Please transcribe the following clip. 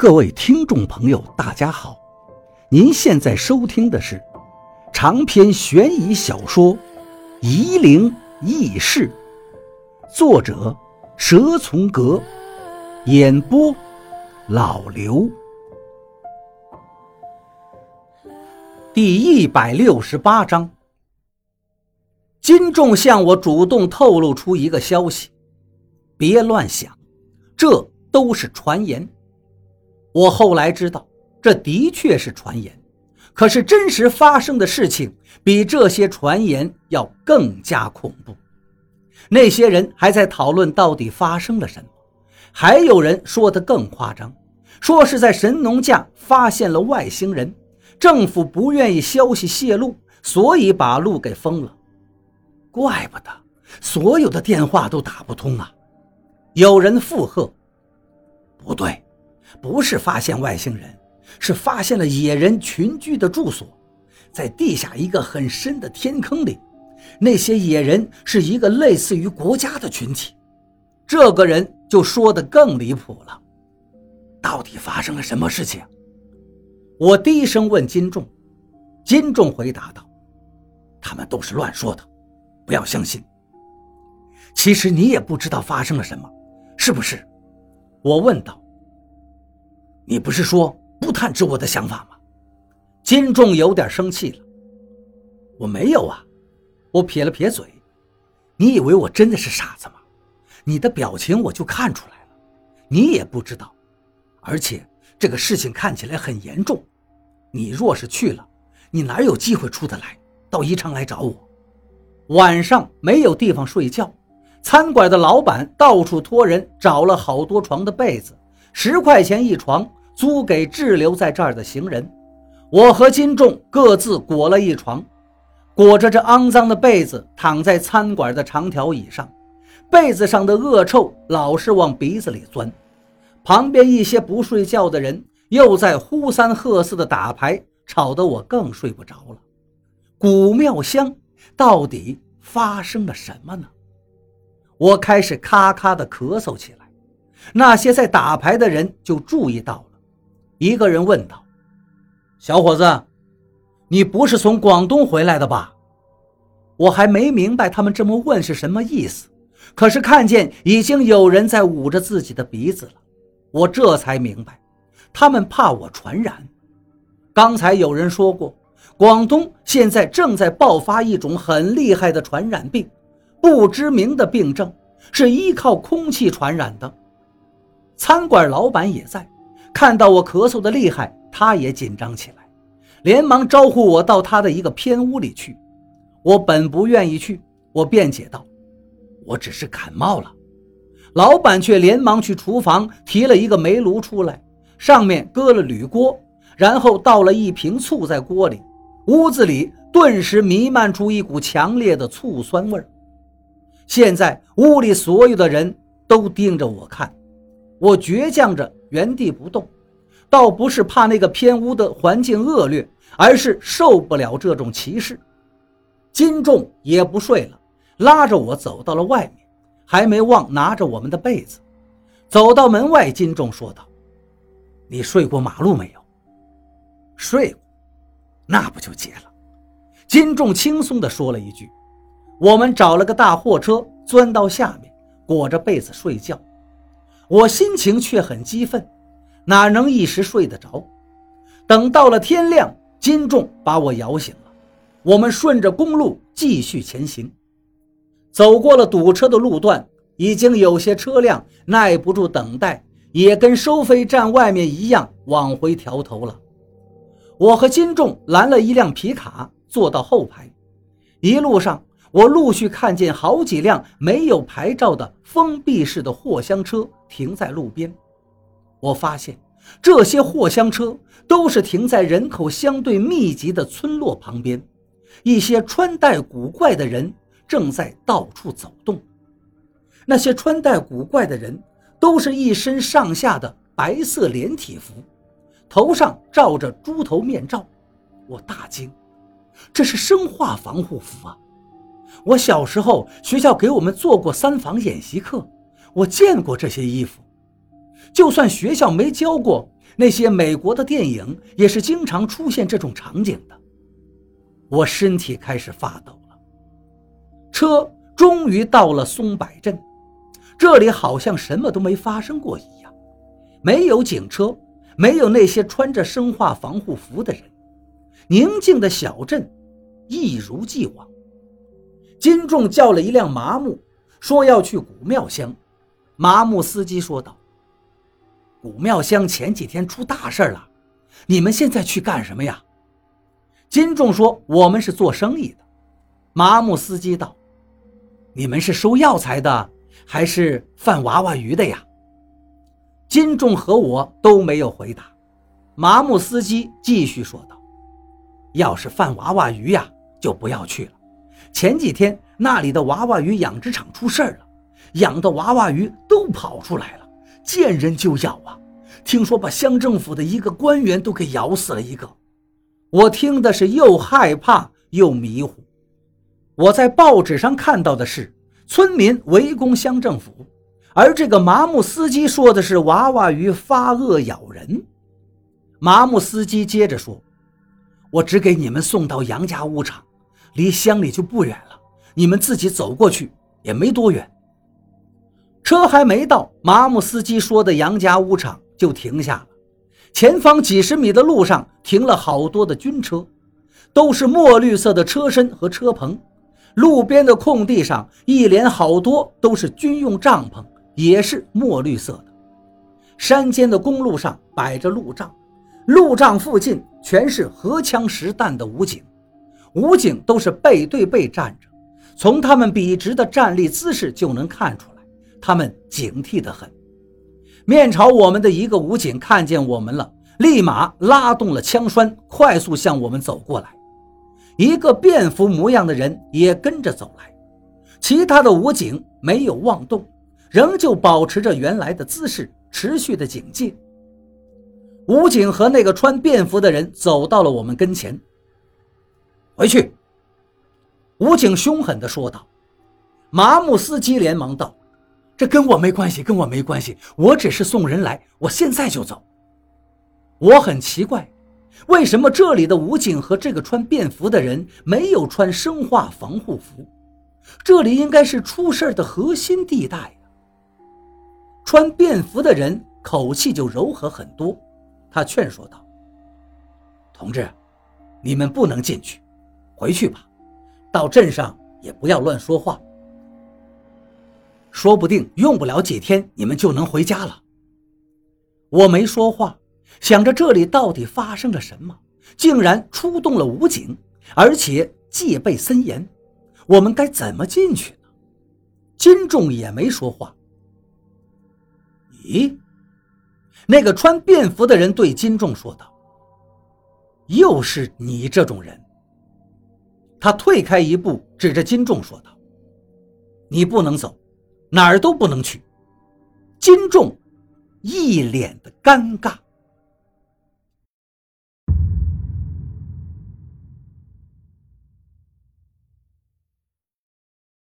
各位听众朋友，大家好！您现在收听的是长篇悬疑小说《夷陵轶事》，作者蛇从阁，演播老刘。第一百六十八章，金仲向我主动透露出一个消息，别乱想，这都是传言。我后来知道，这的确是传言，可是真实发生的事情比这些传言要更加恐怖。那些人还在讨论到底发生了什么，还有人说的更夸张，说是在神农架发现了外星人，政府不愿意消息泄露，所以把路给封了。怪不得所有的电话都打不通啊！有人附和：“不对。”不是发现外星人，是发现了野人群居的住所，在地下一个很深的天坑里。那些野人是一个类似于国家的群体。这个人就说的更离谱了。到底发生了什么事情？我低声问金仲。金仲回答道：“他们都是乱说的，不要相信。其实你也不知道发生了什么，是不是？”我问道。你不是说不探知我的想法吗？金仲有点生气了。我没有啊，我撇了撇嘴。你以为我真的是傻子吗？你的表情我就看出来了。你也不知道，而且这个事情看起来很严重。你若是去了，你哪有机会出得来？到宜昌来找我。晚上没有地方睡觉，餐馆的老板到处托人找了好多床的被子，十块钱一床。租给滞留在这儿的行人，我和金仲各自裹了一床，裹着这肮脏的被子躺在餐馆的长条椅上，被子上的恶臭老是往鼻子里钻。旁边一些不睡觉的人又在呼三喝四的打牌，吵得我更睡不着了。古庙乡到底发生了什么呢？我开始咔咔的咳嗽起来，那些在打牌的人就注意到了。一个人问道：“小伙子，你不是从广东回来的吧？”我还没明白他们这么问是什么意思，可是看见已经有人在捂着自己的鼻子了，我这才明白，他们怕我传染。刚才有人说过，广东现在正在爆发一种很厉害的传染病，不知名的病症是依靠空气传染的。餐馆老板也在。看到我咳嗽的厉害，他也紧张起来，连忙招呼我到他的一个偏屋里去。我本不愿意去，我辩解道：“我只是感冒了。”老板却连忙去厨房提了一个煤炉出来，上面搁了铝锅，然后倒了一瓶醋在锅里，屋子里顿时弥漫出一股强烈的醋酸味。现在屋里所有的人都盯着我看，我倔强着。原地不动，倒不是怕那个偏屋的环境恶劣，而是受不了这种歧视。金仲也不睡了，拉着我走到了外面，还没忘拿着我们的被子。走到门外，金仲说道：“你睡过马路没有？”“睡过。”“那不就结了？”金仲轻松地说了一句。我们找了个大货车，钻到下面，裹着被子睡觉。我心情却很激愤，哪能一时睡得着？等到了天亮，金仲把我摇醒了。我们顺着公路继续前行，走过了堵车的路段，已经有些车辆耐不住等待，也跟收费站外面一样往回调头了。我和金仲拦了一辆皮卡，坐到后排，一路上。我陆续看见好几辆没有牌照的封闭式的货箱车停在路边。我发现这些货箱车都是停在人口相对密集的村落旁边，一些穿戴古怪的人正在到处走动。那些穿戴古怪的人都是一身上下的白色连体服，头上罩着猪头面罩。我大惊，这是生化防护服啊！我小时候学校给我们做过三防演习课，我见过这些衣服。就算学校没教过，那些美国的电影也是经常出现这种场景的。我身体开始发抖了。车终于到了松柏镇，这里好像什么都没发生过一样，没有警车，没有那些穿着生化防护服的人，宁静的小镇一如既往。金仲叫了一辆麻木，说要去古庙乡。麻木司机说道：“古庙乡前几天出大事了，你们现在去干什么呀？”金仲说：“我们是做生意的。”麻木司机道：“你们是收药材的，还是贩娃娃鱼的呀？”金仲和我都没有回答。麻木司机继续说道：“要是贩娃娃鱼呀，就不要去了。前几天那里的娃娃鱼养殖场出事了。”养的娃娃鱼都跑出来了，见人就咬啊！听说把乡政府的一个官员都给咬死了一个，我听的是又害怕又迷糊。我在报纸上看到的是村民围攻乡政府，而这个麻木司机说的是娃娃鱼发恶咬人。麻木司机接着说：“我只给你们送到杨家屋场，离乡里就不远了，你们自己走过去也没多远。”车还没到，麻木司机说的杨家屋场就停下了。前方几十米的路上停了好多的军车，都是墨绿色的车身和车棚。路边的空地上一连好多都是军用帐篷，也是墨绿色的。山间的公路上摆着路障，路障附近全是荷枪实弹的武警，武警都是背对背站着，从他们笔直的站立姿势就能看出来。他们警惕得很，面朝我们的一个武警看见我们了，立马拉动了枪栓，快速向我们走过来。一个便服模样的人也跟着走来，其他的武警没有妄动，仍旧保持着原来的姿势，持续的警戒。武警和那个穿便服的人走到了我们跟前，回去。武警凶狠地说道。麻木司机连忙道。这跟我没关系，跟我没关系，我只是送人来，我现在就走。我很奇怪，为什么这里的武警和这个穿便服的人没有穿生化防护服？这里应该是出事的核心地带呀。穿便服的人口气就柔和很多，他劝说道：“同志，你们不能进去，回去吧，到镇上也不要乱说话。”说不定用不了几天，你们就能回家了。我没说话，想着这里到底发生了什么，竟然出动了武警，而且戒备森严，我们该怎么进去呢？金仲也没说话。咦，那个穿便服的人对金仲说道：“又是你这种人。”他退开一步，指着金仲说道：“你不能走。”哪儿都不能去。金仲一脸的尴尬。